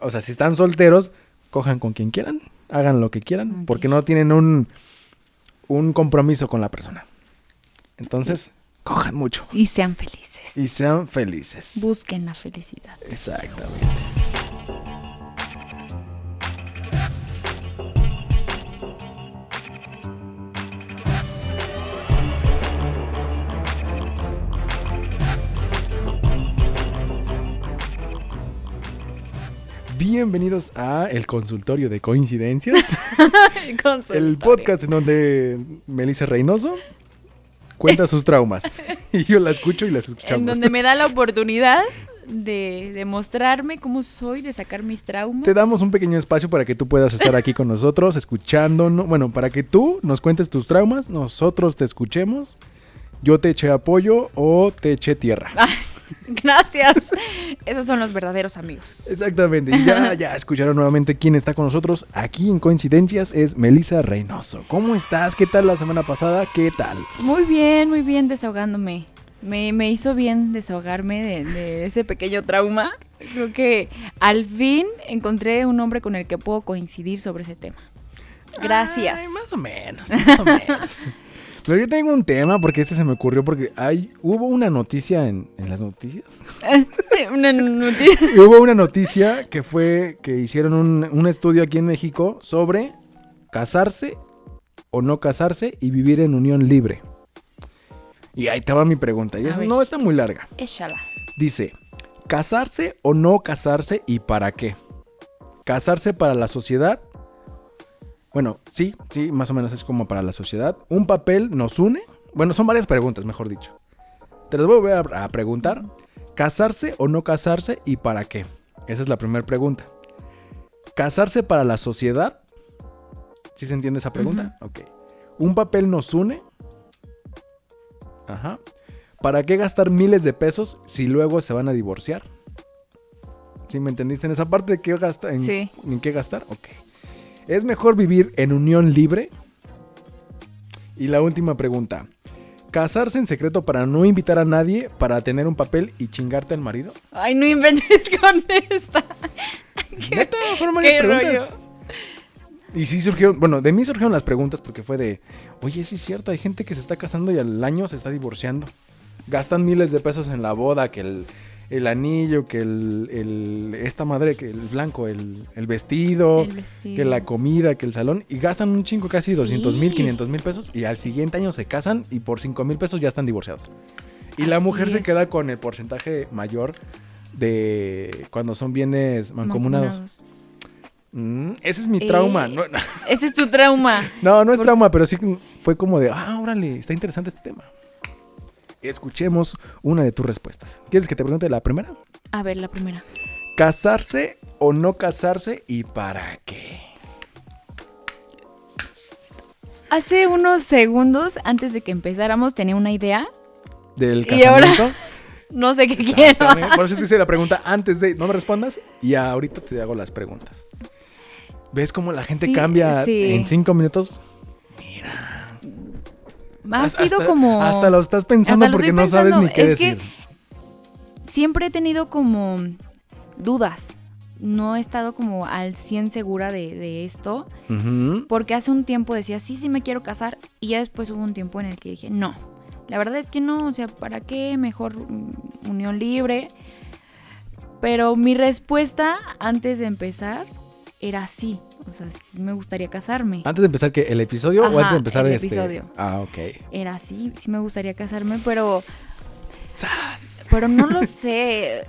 O sea, si están solteros, cojan con quien quieran, hagan lo que quieran, porque no tienen un, un compromiso con la persona. Entonces, cojan mucho Y sean felices. y sean felices. Busquen la felicidad. Exactamente. Bienvenidos a el consultorio de coincidencias, el podcast en donde Melissa Reynoso cuenta sus traumas y yo la escucho y las escuchamos. En donde me da la oportunidad de demostrarme cómo soy, de sacar mis traumas. Te damos un pequeño espacio para que tú puedas estar aquí con nosotros, escuchándonos. Bueno, para que tú nos cuentes tus traumas, nosotros te escuchemos. Yo te eché apoyo o te eché tierra. Gracias. Esos son los verdaderos amigos. Exactamente. Y ya, ya escucharon nuevamente quién está con nosotros aquí en Coincidencias. Es Melissa Reynoso. ¿Cómo estás? ¿Qué tal la semana pasada? ¿Qué tal? Muy bien, muy bien desahogándome. Me, me hizo bien desahogarme de, de ese pequeño trauma. Creo que al fin encontré un hombre con el que puedo coincidir sobre ese tema. Gracias. Ay, más o menos, más o menos. Pero yo tengo un tema porque este se me ocurrió porque hay, hubo una noticia en, en las noticias. Una noticia. Hubo una noticia que fue que hicieron un, un estudio aquí en México sobre casarse o no casarse y vivir en unión libre. Y ahí estaba mi pregunta. Y eso no está muy larga. Échala. Dice, ¿casarse o no casarse y para qué? ¿Casarse para la sociedad? Bueno, sí, sí, más o menos es como para la sociedad. ¿Un papel nos une? Bueno, son varias preguntas, mejor dicho. Te las voy a volver a, a preguntar. ¿Casarse o no casarse y para qué? Esa es la primera pregunta. ¿Casarse para la sociedad? ¿Sí se entiende esa pregunta? Ok. ¿Un papel nos une? Ajá. ¿Para qué gastar miles de pesos si luego se van a divorciar? ¿Sí me entendiste en esa parte de qué gastar? En, Sí. ¿En qué gastar? Ok. ¿Es mejor vivir en unión libre? Y la última pregunta. ¿Casarse en secreto para no invitar a nadie para tener un papel y chingarte al marido? Ay, no inventes con esta. Neta, fueron varias qué preguntas. rollo. Y sí surgieron, bueno, de mí surgieron las preguntas porque fue de, oye, sí es cierto, hay gente que se está casando y al año se está divorciando. Gastan miles de pesos en la boda, que el, el anillo, que el, el- esta madre, que el blanco, el, el vestido, El vestido. que la comida, que el salón, y gastan un chingo, casi 200 mil, Sí. 500 mil pesos, y al siguiente año se casan y por 5 mil pesos ya están divorciados. Y la mujer se queda con el porcentaje mayor de cuando son bienes mancomunados. Mancomunados. Mm, ese es mi trauma. Eh. No, no, Ese es tu trauma. no, no es Por- trauma, pero sí fue como de, ah, órale, está interesante este tema. Escuchemos una de tus respuestas. ¿Quieres que te pregunte la primera? A ver, la primera. ¿Casarse o no casarse y para qué? Hace unos segundos, antes de que empezáramos, tenía una idea. ¿Del Y ahora- casamiento? No sé qué quiero. Por eso te hice la pregunta antes de, no me respondas y ahorita te hago las preguntas. ¿Ves cómo la gente Sí, cambia sí. en cinco minutos? Ha Hasta- sido como... Hasta lo estás pensando hasta porque no sabes ni qué Es que- decir. Siempre he tenido como dudas. No he estado como al 100 segura de, de esto. Porque hace un tiempo decía, sí, sí me quiero casar. Y ya después hubo un tiempo en el que dije, no. La verdad es que no. O sea, ¿para qué? Mejor unión libre. Pero mi respuesta antes de empezar era sí. O sea, sí me gustaría casarme. Antes de empezar, ¿qué? ¿El episodio o antes de empezar el este? episodio. Ah, ok. Era sí, sí me gustaría casarme, pero... ¡Sas! Pero no lo sé.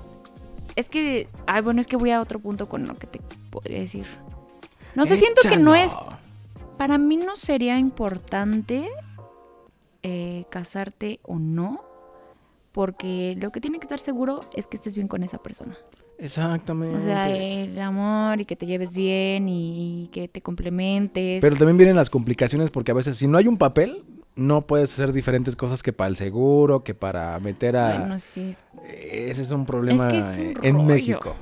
Es que. Ay, bueno, es que voy a otro punto con lo que te podría decir. No sé, siento que no es. Para mí no sería importante eh, casarte o no. Porque lo que tiene que estar seguro es que estés bien con esa persona. Exactamente. O sea, el amor y que te lleves bien y que te complementes. Pero también vienen las complicaciones porque a veces si no hay un papel, no puedes hacer diferentes cosas que para el seguro, que para meter a... Bueno, sí. es- Ese es un problema Es que es un eh, en rollo. México.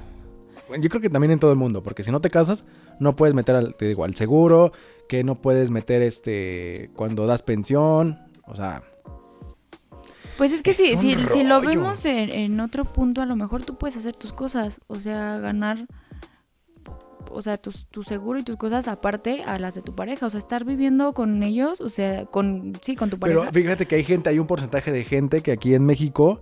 Bueno, yo creo que también en todo el mundo, porque si no te casas, no puedes meter al, te digo, al seguro, que no puedes meter este cuando das pensión, o sea, Pues es que Es si, un si, si lo vemos en, en otro punto, a lo mejor tú puedes hacer tus cosas. O sea, ganar o sea, tu, tu seguro y tus cosas aparte a las de tu pareja. O sea, estar viviendo con ellos, o sea, con, sí, con tu pareja. Pero fíjate que hay gente, hay un porcentaje de gente que aquí en México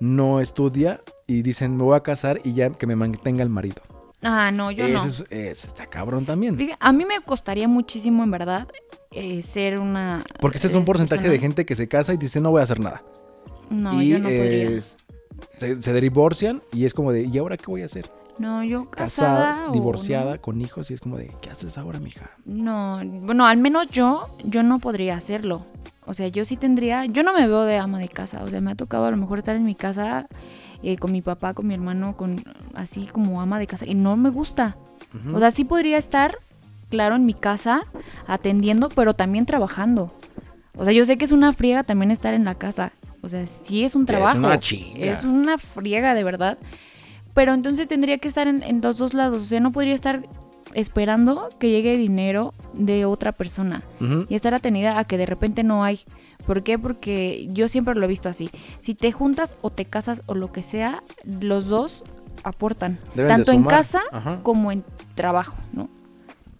no estudia y dicen me voy a casar y ya que me mantenga el marido. ah, no, yo Ese no. es- ese está cabrón también. A mí me costaría muchísimo, en verdad, eh, ser una... Porque este es un porcentaje de gente que se casa y dice no voy a hacer nada. No, y yo no podría. es- se, se divorcian y es como de ¿y ahora qué voy a hacer? No, yo casada, Casada, o divorciada, no. con hijos y es como de ¿qué haces ahora, mija? No, bueno, al menos yo, yo no podría hacerlo. O sea, yo sí tendría, yo no me veo de ama de casa. O sea, me ha tocado a lo mejor estar en mi casa eh, con mi papá, con mi hermano, con así como ama de casa y no me gusta. O sea, sí podría estar, claro, en mi casa atendiendo, pero también trabajando. O sea, yo sé que es una friega también estar en la casa. O sea, sí es un trabajo. Es una chinga. Es una friega, de verdad. Pero entonces tendría que estar en, en los dos lados. O sea, no podría estar esperando que llegue dinero de otra persona y estar atenida a que de repente no hay. ¿Por qué? Porque yo siempre lo he visto así. Si te juntas o te casas o lo que sea, los dos aportan. Deben tanto en casa Ajá. como en trabajo, ¿no?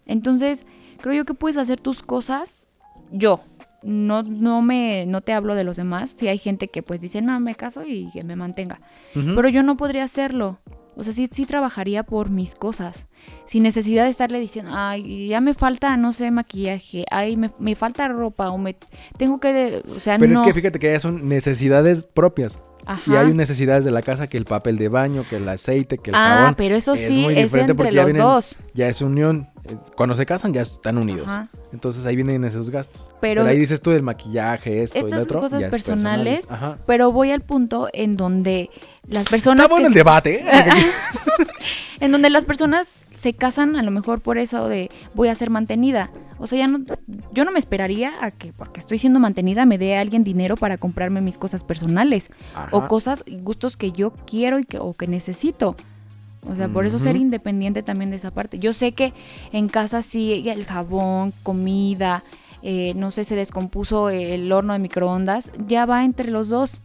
Entonces, creo yo que puedes hacer tus cosas yo. No, no me, no te hablo de los demás. Si hay gente que pues dice, no, me caso y que me mantenga. Pero yo no podría hacerlo. O sea, sí, sí trabajaría por mis cosas. Sin necesidad de estarle diciendo, ay, ya me falta, no sé, maquillaje. Ay, me, me falta ropa. O me tengo que. O sea, Pero no. es que fíjate que ya son necesidades propias. Ajá. Y hay necesidades de la casa que el papel de baño, que el aceite, que el ah, jabón. pero eso es sí es entre porque ya los vienen- dos. Ya es unión. Cuando se casan ya están unidos. Ajá. Entonces ahí vienen esos gastos. Pero- Pero, ahí dices tú del maquillaje, esto y Estas lo otro. cosas ya personales, Ajá. Pero voy al punto en donde las personas. Bueno que el debate. ¿eh? En donde las personas se casan a lo mejor por eso de voy a ser mantenida. O sea, ya no, yo no me esperaría a que porque estoy siendo mantenida me dé alguien dinero para comprarme mis cosas personales o cosas gustos que yo quiero y que, o que necesito. O sea, por eso ser independiente también de esa parte. Yo sé que en casa sí el jabón, comida, eh, no sé, se descompuso el horno de microondas, ya va entre los dos.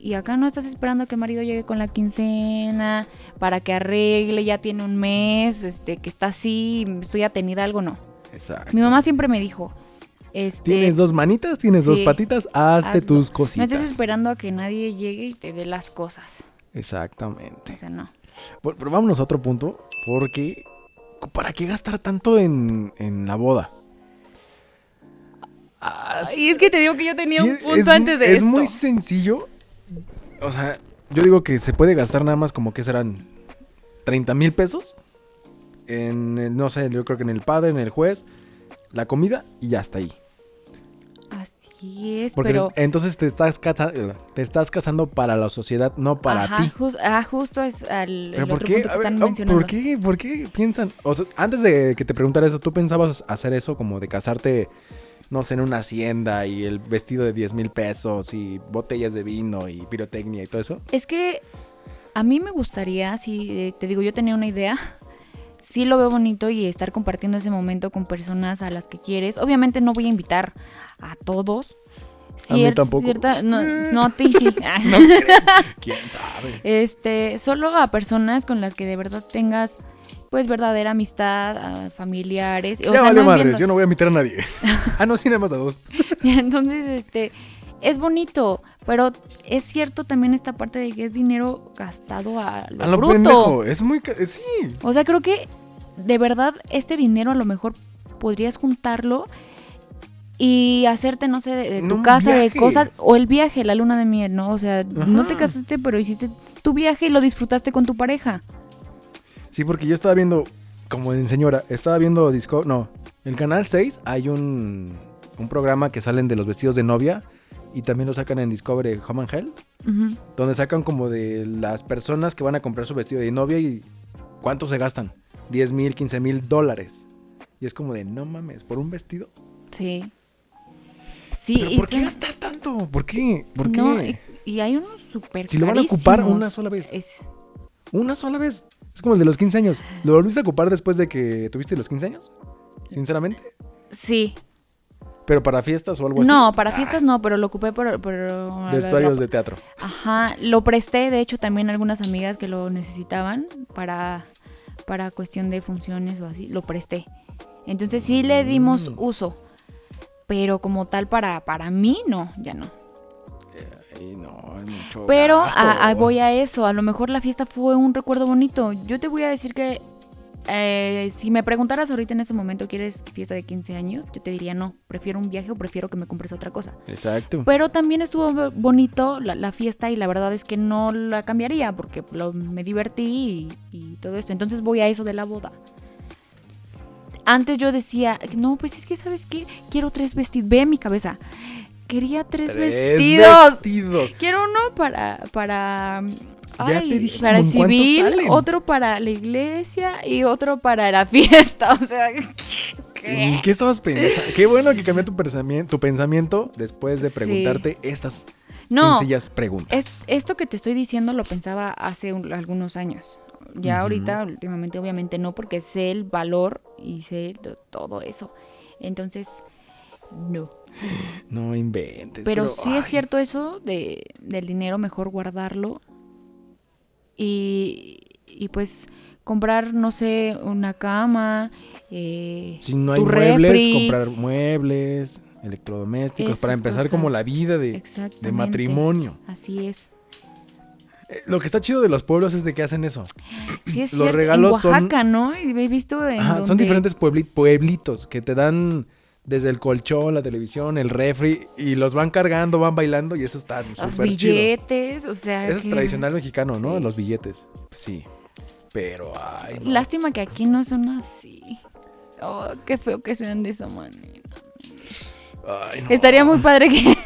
Y acá no estás esperando que el marido llegue con la quincena para que arregle, ya tiene un mes, este, que está así, estoy atenida, algo no. Exacto. Mi mamá siempre me dijo, este, Tienes dos manitas, tienes dos patitas, hazte hazlo. tus no cositas. estés esperando a que nadie llegue y te dé las cosas. Exactamente. O sea, no. Pero, pero vámonos a otro punto, porque ¿para qué gastar tanto en, en la boda? Ah, Y es que te digo que yo tenía sí, un punto es, antes de Es esto. muy sencillo. O sea, yo digo que se puede gastar nada más como que serán 30 mil pesos. En, el- no sé, yo creo que en el padre, en el juez, la comida y ya está ahí. Así es, Porque pero... entonces te estás, casa- te estás casando para la sociedad, no para Ajá, ti. jus- ah, justo es al, el ¿Pero otro por qué? punto que ver, están ah, mencionando. ¿Por qué? ¿Por qué piensan? O sea, antes de que te preguntara eso, ¿tú pensabas hacer eso como de casarte, no sé, en una hacienda y el vestido de 10 mil pesos y botellas de vino y pirotecnia y todo eso? Es que a mí me gustaría, si eh, te digo, yo tenía una idea, sí lo veo bonito y estar compartiendo ese momento con personas a las que quieres. Obviamente no voy a invitar a todos. A mí Cier- tampoco. cierta- no, no, sí. No. ¿Quién sabe? este, solo a personas con las que de verdad tengas pues verdadera amistad, a familiares. O ya sea, no madres, viendo- yo no voy a invitar a nadie. ah, no, sí, nada más a dos. Entonces, este, es bonito, pero es cierto también esta parte de que es dinero gastado a lo, A lo bruto. pendejo, es muy... Sí. O sea, creo que de verdad este dinero a lo mejor podrías juntarlo y hacerte, no sé, de, de tu casa, de cosas, o el viaje, la luna de miel, ¿no? O sea, no te casaste, pero hiciste tu viaje y lo disfrutaste con tu pareja. Sí, porque yo estaba viendo, como en señora, estaba viendo Disco... No, en Canal 6 hay un, un programa que salen de los vestidos de novia y también lo sacan en Discovery Home and Hell. Donde sacan como de las personas que van a comprar su vestido de novia y cuánto se gastan. 10 mil, 15 mil dólares. Y es como de, no mames, por un vestido. Sí. Sí, ¿Pero y por qué son- gastar tanto? ¿Por qué? ¿Por qué? No, y, y hay unos súper Si lo van a ocupar una sola vez. Es, Una sola vez. Es como el de los 15 años. ¿Lo volviste a ocupar después de que tuviste los 15 años? Sinceramente. sí. Pero para fiestas o algo así. No, para Ah, fiestas no, pero lo ocupé por... por Vestuarios de teatro. Ajá, lo presté, de hecho, también a algunas amigas que lo necesitaban para, para cuestión de funciones o así, lo presté. Entonces sí le dimos Mm. uso, pero como tal para, para mí no, ya no. Ay, no, mucho Pero gasto. a- a- voy a eso, a lo mejor la fiesta fue un recuerdo bonito. Yo te voy a decir que eh, si me preguntaras ahorita en ese momento, ¿quieres fiesta de 15 años? Yo te diría no, prefiero un viaje o prefiero que me compres otra cosa. Exacto. Pero también estuvo bo- bonito la, la fiesta y la verdad es que no la cambiaría porque lo- me divertí y, y todo esto. Entonces voy a eso de la boda. Antes yo decía, no, pues es que, ¿sabes qué? Quiero tres vestidos. Ve mi cabeza. Quería tres, Tres vestidos. vestidos. Quiero uno para, para, Ya te dije para el civil, salen. otro para la iglesia y otro para la fiesta. O sea, ¿qué? ¿En qué estabas pensando? Qué bueno que cambió tu pensamiento, tu pensamiento después de Sí. preguntarte estas No, sencillas preguntas. es, esto que te estoy diciendo lo pensaba hace un- algunos años. Ya ahorita, últimamente, obviamente no, porque sé el valor y sé to- todo eso. Entonces, no. No inventes. Pero, sí es cierto eso de, del dinero, mejor guardarlo. Y, y pues comprar, no sé, una cama. eh, Si no hay tu muebles, refri. comprar muebles, electrodomésticos, para empezar como la vida de, de matrimonio. Así es. Eh, Lo que está chido de los pueblos es de que hacen eso. Sí es Los cierto. regalos en Oaxaca, ¿no? Y he visto en Ajá, son diferentes puebli- pueblitos que te dan desde el colchón, la televisión, el refri y los van cargando, van bailando y eso está Los súper chido. billetes, o sea. Eso es tradicional mexicano, ¿no? Sí. Los billetes. Sí. Pero, ay, no. Lástima que aquí no son así. Oh, qué feo que sean de esa manera. Ay, no. Estaría muy padre que,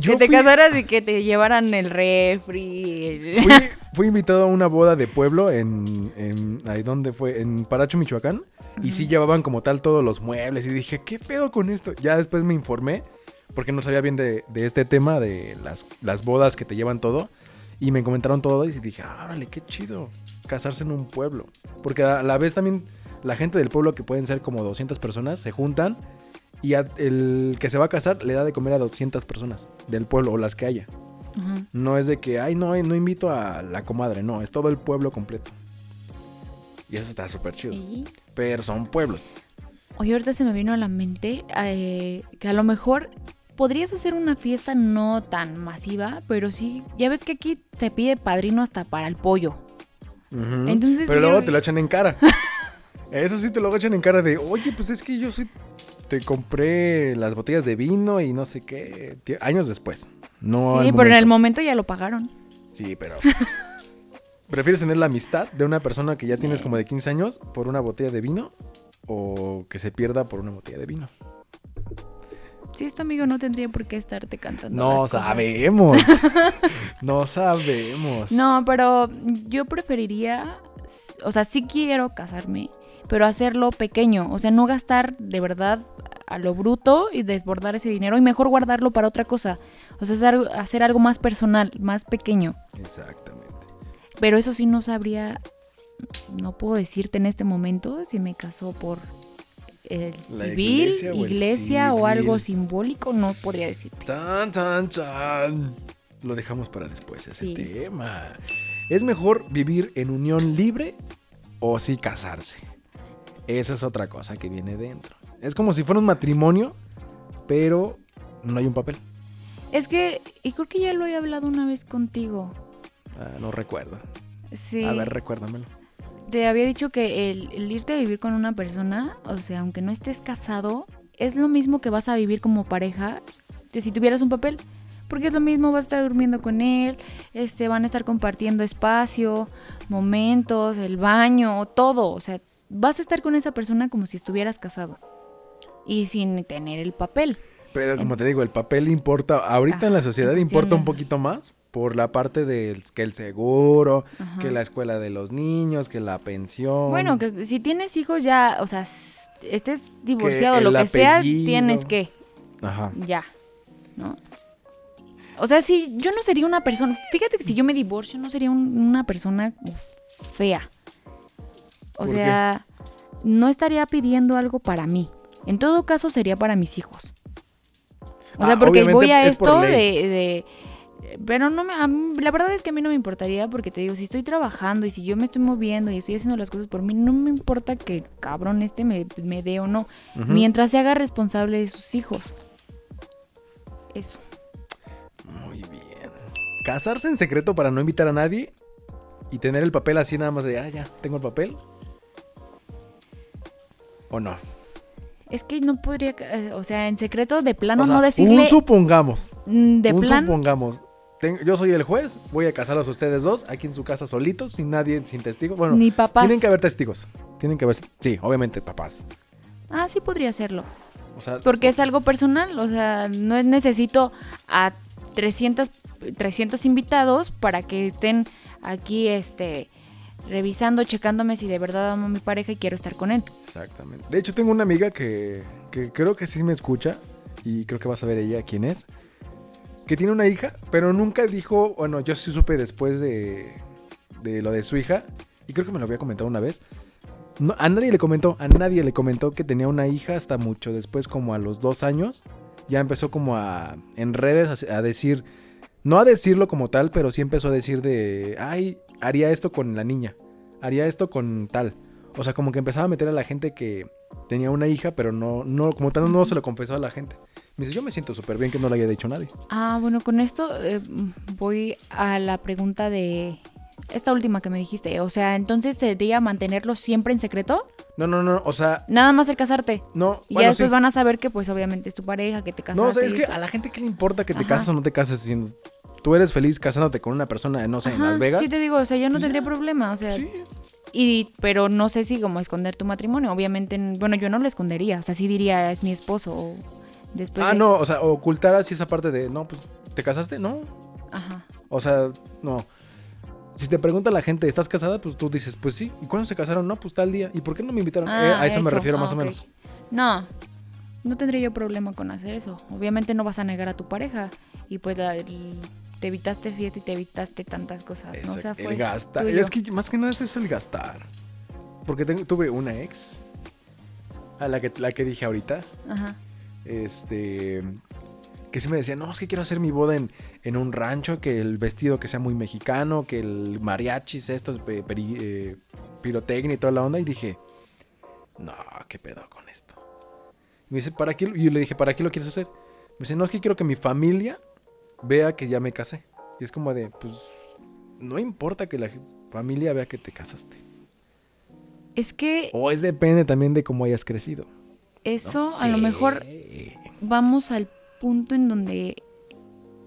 Yo que te fui- casaras y que te llevaran el refri. Fui, fui invitado a una boda de pueblo en, en ahí donde fue, en Paracho, Michoacán. Y sí llevaban como tal todos los muebles. Y dije, ¿qué pedo con esto? Ya después me informé, porque no sabía bien de, de este tema, de las, las bodas que te llevan todo. Y me comentaron todo y dije, "Ah, órale, qué chido casarse en un pueblo. Porque a la vez también la gente del pueblo, que pueden ser como 200 personas, se juntan. Y a- el que se va a casar le da de comer a 200 personas del pueblo o las que haya. No es de que, ay, no, no invito a la comadre, no, es todo el pueblo completo. Y eso está súper chido. Y- Pero son pueblos. Oye, ahorita se me vino a la mente eh, que a lo mejor podrías hacer una fiesta no tan masiva, pero sí, ya ves que aquí se pide padrino hasta para el pollo. Entonces, Pero luego te lo echan en cara. eso sí te lo echan en cara de, oye, pues es que yo soy... Te compré las botellas de vino y no sé qué. Años después. No sí, pero en el momento. ya lo pagaron. Sí, pero pues, ¿Prefieres tener la amistad de una persona que ya tienes como de 15 años por una botella de vino? ¿O que se pierda por una botella de vino? Si es tu amigo, no tendría por qué estarte cantando. No las cosas. sabemos. no sabemos. No, pero yo preferiría, o sea, sí quiero casarme, pero hacerlo pequeño, o sea, no gastar de verdad a lo bruto y desbordar ese dinero y mejor guardarlo para otra cosa. O sea, hacer, hacer algo más personal, más pequeño. Exactamente. Pero eso sí no sabría, no puedo decirte en este momento si me casó por el civil, iglesia iglesia, o algo simbólico, no podría decirte. Chan, chan, chan. Lo dejamos para después ese Sí. tema. ¿Es mejor vivir en unión libre o sí casarse? Esa es otra cosa que viene dentro. Es como si fuera un matrimonio, pero no hay un papel. Es que, y creo que ya lo he hablado una vez contigo. Ah, no recuerdo. Sí. A ver, recuérdamelo. Te había dicho que el, el irte a vivir con una persona, o sea, aunque no estés casado, es lo mismo que vas a vivir como pareja que si tuvieras un papel. Porque es lo mismo, vas a estar durmiendo con él, este, van a estar compartiendo espacio, momentos, el baño, todo. O sea, vas a estar con esa persona como si estuvieras casado. Y sin tener el papel. Pero como te digo, el papel importa, ahorita en la sociedad importa un de- poquito más por la parte del que el seguro, Ajá. que la escuela de los niños, que la pensión. Bueno, que si tienes hijos ya, o sea, estés divorciado, el lo que sea, tienes que. Ajá. ya, ¿no? O sea, si yo no sería una persona, fíjate que si yo me divorcio no sería un- una persona fea. O ¿Por sea, no estaría pidiendo algo para mí. En todo caso sería para mis hijos. O sea, Ah, porque voy a es esto de, pero no me, la verdad es que a mí no me importaría porque te digo, si estoy trabajando y si yo me estoy moviendo y estoy haciendo las cosas por mí, no me importa que el cabrón este me, me dé o no, mientras se haga responsable de sus hijos. Eso. Muy bien. Casarse en secreto para no invitar a nadie y tener el papel así nada más de, ah, ya, tengo el papel. ¿O no? Es que no podría, eh, o sea, en secreto de plano O sea, no decirle Un supongamos. mm, de un plan. supongamos. Ten- yo soy el juez, voy a casarlos a ustedes dos aquí en su casa solitos, sin nadie, sin testigos. Bueno, Ni papás. tienen que haber testigos. Tienen que haber, sí, obviamente papás. Ah, sí podría hacerlo. O sea, Porque es algo personal, o sea, no es- necesito a 300, 300 invitados para que estén aquí, este, revisando, checándome si de verdad amo a mi pareja y quiero estar con él. Exactamente. De hecho, tengo una amiga que, que creo que sí me escucha y creo que vas a ver ella quién es. Que tiene una hija, pero nunca dijo, bueno, yo sí supe después de, de lo de su hija y creo que me lo había comentado una vez. No, a nadie le comentó, a nadie le comentó que tenía una hija hasta mucho después, como a los dos años. Ya empezó como a, en redes a, a decir, no a decirlo como tal, pero sí empezó a decir de, ay, haría esto con la niña, haría esto con tal. O sea, como que empezaba a meter a la gente que tenía una hija, pero no, no como tal no se lo confesó a la gente. Me dice, yo me siento súper bien que no le haya dicho nadie. Ah, bueno, con esto eh, voy a la pregunta de esta última que me dijiste. O sea, entonces sería mantenerlo siempre en secreto, No, no, no, o sea, nada más el casarte. no, Y bueno, ya después sí. van a saber que pues obviamente es tu pareja, que te casaste. No, o sea, es que a la gente qué le importa que te Ajá. cases o no te cases si tú eres feliz casándote con una persona, no sé, en Las Vegas. Sí te digo, o sea, yo no tendría problema, o sea, Sí. y pero no sé si como esconder tu matrimonio, obviamente, bueno, yo no lo escondería, o sea, sí diría es mi esposo o después Ah, de- no, o sea, ocultar así esa parte de, no, pues, ¿te casaste? No. Ajá. O sea, no. Si te pregunta la gente, ¿estás casada? Pues tú dices, pues sí. ¿Y cuándo se casaron? No, pues tal día. ¿Y por qué no me invitaron? Eh, Ah, a eso, me refiero ah, más o menos. No. No tendría yo problema con hacer eso. Obviamente no vas a negar a tu pareja y pues la- el- te evitaste fiesta y te evitaste tantas cosas, ¿no? O sea, fue el gastar. Es que más que nada es eso el gastar. Porque tengo- tuve una ex, a la que, la que dije ahorita, Ajá. este, que sí me decía, no, es que quiero hacer mi boda en, en un rancho, que el vestido que sea muy mexicano, que el mariachis, estos, eh, pirotecnia y toda la onda. Y dije, no, ¿qué pedo con esto? Y me dice, ¿para qué? lo-?" Y yo le dije, ¿para qué lo quieres hacer? Me dice, no, es que quiero que mi familia vea que ya me casé. Y es como de, pues, no importa que la familia vea que te casaste. Es que O es depende también de cómo hayas crecido. No eso a lo mejor vamos al punto en donde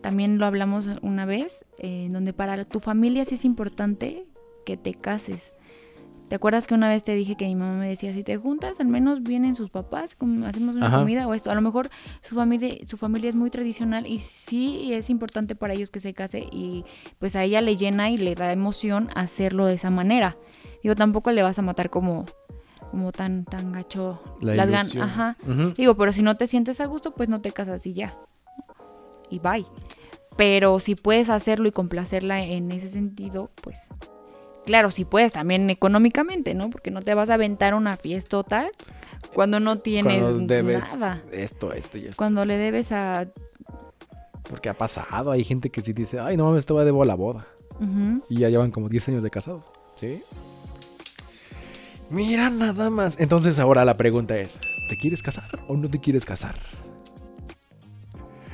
también lo hablamos una vez, eh, en donde para tu familia sí es importante que te cases. ¿Te acuerdas que una vez te dije que mi mamá me decía, si te juntas, al menos vienen sus papás, hacemos una Ajá. comida o esto? A lo mejor su familia, su familia es muy tradicional y sí es importante para ellos que se case y pues a ella le llena y le da emoción hacerlo de esa manera. Digo, tampoco le vas a matar como, como tan, tan gacho La las ganas. Ajá. Digo, pero si no te sientes a gusto, pues no te casas y ya. Y bye. Pero si puedes hacerlo y complacerla en ese sentido, pues claro, si puedes también económicamente, ¿no? Porque no te vas a aventar una fiestota cuando no tienes Cuando debes nada. esto, esto y esto. Cuando le debes a... Porque ha pasado, hay gente que sí dice, ay, no mames, estaba debo a la boda. Y ya llevan como 10 años de casados. ¿Sí? Mira nada más. Entonces ahora la pregunta es, ¿te quieres casar o no te quieres casar?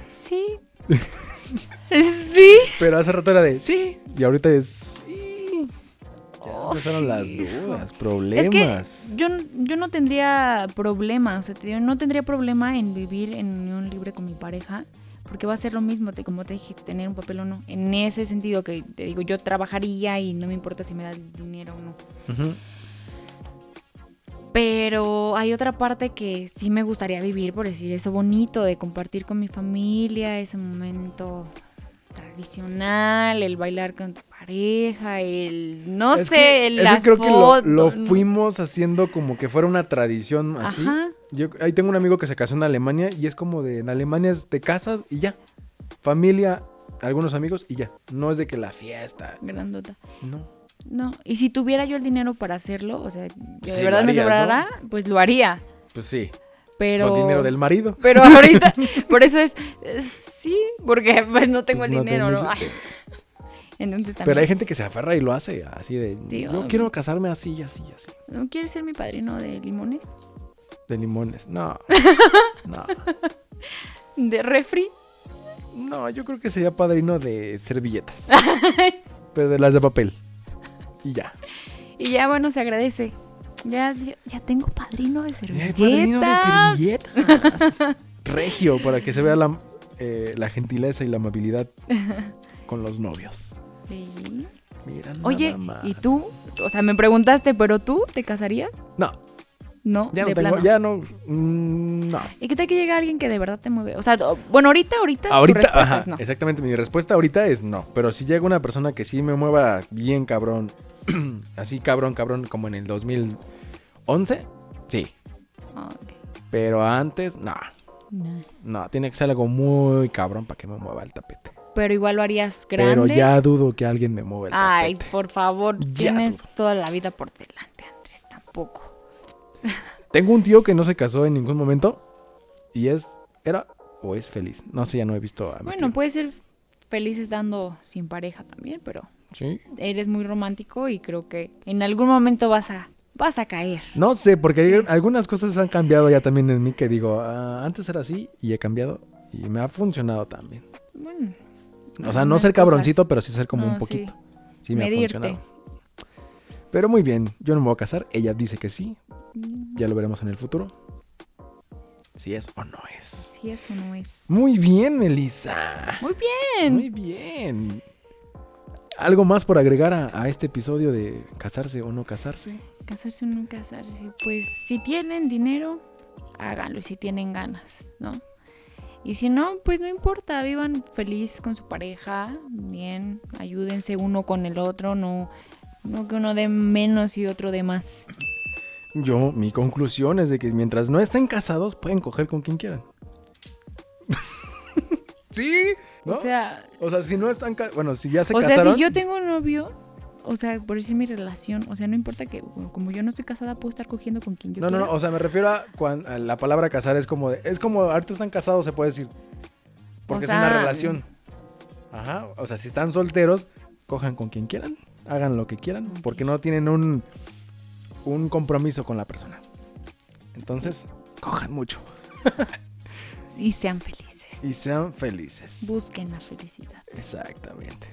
Sí. sí. Pero hace rato era de, sí. Y ahorita es, sí. Ya Oh, empezaron las dudas, Es que problemas. yo, yo no tendría problema, o sea, digo, no tendría problema en vivir en unión libre con mi pareja, porque va a ser lo mismo, te, como te dije, tener un papel o no. En ese sentido que te digo, yo trabajaría y no me importa si me da dinero o no. Ujú. Pero hay otra parte que sí me gustaría vivir, por decir eso bonito, de compartir con mi familia, ese momento tradicional, el bailar con tu pareja, el no Es sé, el la creo que lo, lo fuimos haciendo como que fuera una tradición así. Ajá. Yo ahí tengo un amigo que se casó en Alemania y es como de en Alemania te casas y ya. Familia, algunos amigos y ya. No es de que la fiesta. Grandota. No. No, y si tuviera yo el dinero para hacerlo, o sea, Pues de verdad me sobrara, pues lo haría. Pues sí. Pero. Con dinero del marido. Pero ahorita, por eso es, es- sí, porque pues no tengo Pues el no dinero, tengo- ¿no? Ay. Entonces también. Pero hay gente que se aferra y lo hace así de. Sí, yo obvio. quiero casarme así y así y así. ¿No quieres ser mi padrino de limones? De limones. No. No. ¿De refri? No, yo creo que sería padrino de servilletas. Pero de las de papel. Y ya. Y ya, bueno, se agradece. Ya, ya, tengo padrino de servilletas. padrino de servilletas. Regio, para que se vea la, eh, la gentileza y la amabilidad con los novios. Sí. Mira, nada Oye, más. ¿y tú? O sea, me preguntaste, ¿pero tú te casarías? No, No, ya no tengo, plano. ya no. mm, no. ¿Y qué tal que llega alguien que de verdad te mueve? O sea, bueno, ahorita, ahorita, Ahorita, ajá, es no. exactamente. Mi respuesta ahorita es no. Pero si llega una persona que sí me mueva bien cabrón, así cabrón, cabrón, como en el 2011, sí. Pero antes, no. No. No, tiene que ser algo muy cabrón para que me mueva el tapete. Pero igual lo harías grande. Pero ya dudo que alguien me mueva el Ay, tapete. por favor, Ya tienes dudo. toda la vida por delante, Andrés, tampoco. Tengo un tío que no se casó en ningún momento y es, era o es feliz. No sé, ya no he visto a mi Bueno, tío. puedes ser feliz estando sin pareja también, pero Sí. eres muy romántico y creo que en algún momento vas a vas a caer. No sé, porque hay- algunas cosas han cambiado ya también en mí que digo, ah, antes era así y he cambiado y me ha funcionado también. Bueno, O sea, no ser cosas. cabroncito, pero sí ser como No, un poquito. sí. Sí, me Medirte. ha funcionado. Pero muy bien, yo no me voy a casar. Ella dice que sí. Ya lo veremos en el futuro. Si es o no es. Si eso no es. Muy bien, Melissa. Muy bien. Muy bien. ¿Algo más por agregar a, a este episodio de casarse o no casarse? Casarse o no casarse. Pues si tienen dinero, háganlo. Y si tienen ganas, ¿no? Y si no, pues no importa. Vivan feliz con su pareja. Bien. Ayúdense uno con el otro. No, no que uno dé menos y otro dé más. Yo, mi conclusión es de que mientras no estén casados, pueden coger con quien quieran. ¿Sí? ¿No? O sea, O sea, si no están Bueno, si ya se o sea, casaron. si yo tengo un novio, o sea, por decir mi relación, o sea, no importa que, como yo no estoy casada, puedo estar cogiendo con quien yo No, no, quiera. no. O sea, me refiero a, cuan- a la palabra casar es como. de- es como ahorita están casados, se puede decir. Porque O es una relación. Ajá. O sea, si están solteros, cojan con quien quieran. Hagan lo que quieran. Porque no tienen un. Un compromiso con la persona. Entonces, cojan mucho. Y sean felices. Y sean felices. Busquen la felicidad. Exactamente.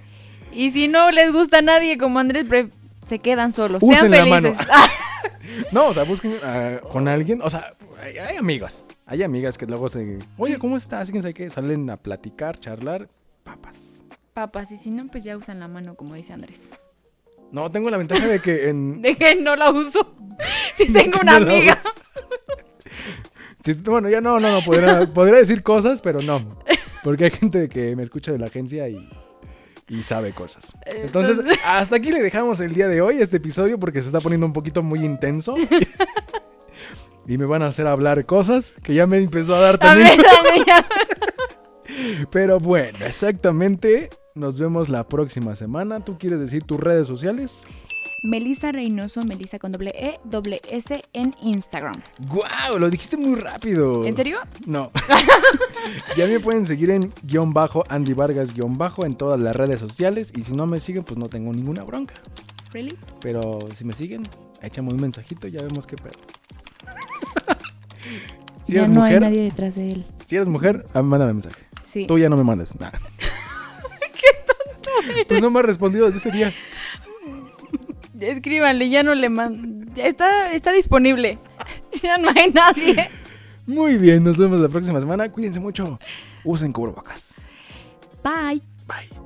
Y si no les gusta a nadie como Andrés, se quedan solos. Usen sean la mano. No, o sea, busquen ah, con alguien. O sea, hay, hay amigas. Hay amigas que luego se. Oye, ¿cómo estás? ¿Quién sabe qué? Salen a platicar, charlar. Papas. Papas, y si no, pues ya usan la mano, como dice Andrés. No, tengo la ventaja de que en. De que no la uso. Si tengo que una no amiga. Sí, bueno, ya no, no, no. Podría, podría decir cosas, pero no. Porque hay gente que me escucha de la agencia y, y sabe cosas. Entonces, Entonces- hasta aquí le dejamos el día de hoy este episodio porque se está poniendo un poquito muy intenso. y me van a hacer hablar cosas que ya me empezó a dar A también. ver, ya. Pero bueno, exactamente. Nos vemos la próxima semana. ¿Tú quieres decir tus redes sociales? Melissa Reynoso, Melissa con doble E, doble S en Instagram. ¡Guau! Lo dijiste muy rápido. ¿En serio? No. ya me pueden seguir en guion bajo Andy Vargas guion bajo en todas las redes sociales. Y si no me siguen, pues no tengo ninguna bronca. ¿Really? Pero si me siguen, échame un mensajito y ya vemos qué pedo. si ya eres no mujer, hay nadie detrás de él. si eres mujer, ah, mándame mensaje. Sí. Tú ya no me mandes nada. ¡Qué tonto! Pues no me has respondido desde ese día. Escríbanle, ya no le mando. Está, está disponible. Ya no hay nadie. Muy bien, nos vemos la próxima semana. Cuídense mucho. Usen cubrebocas. Bye. Bye.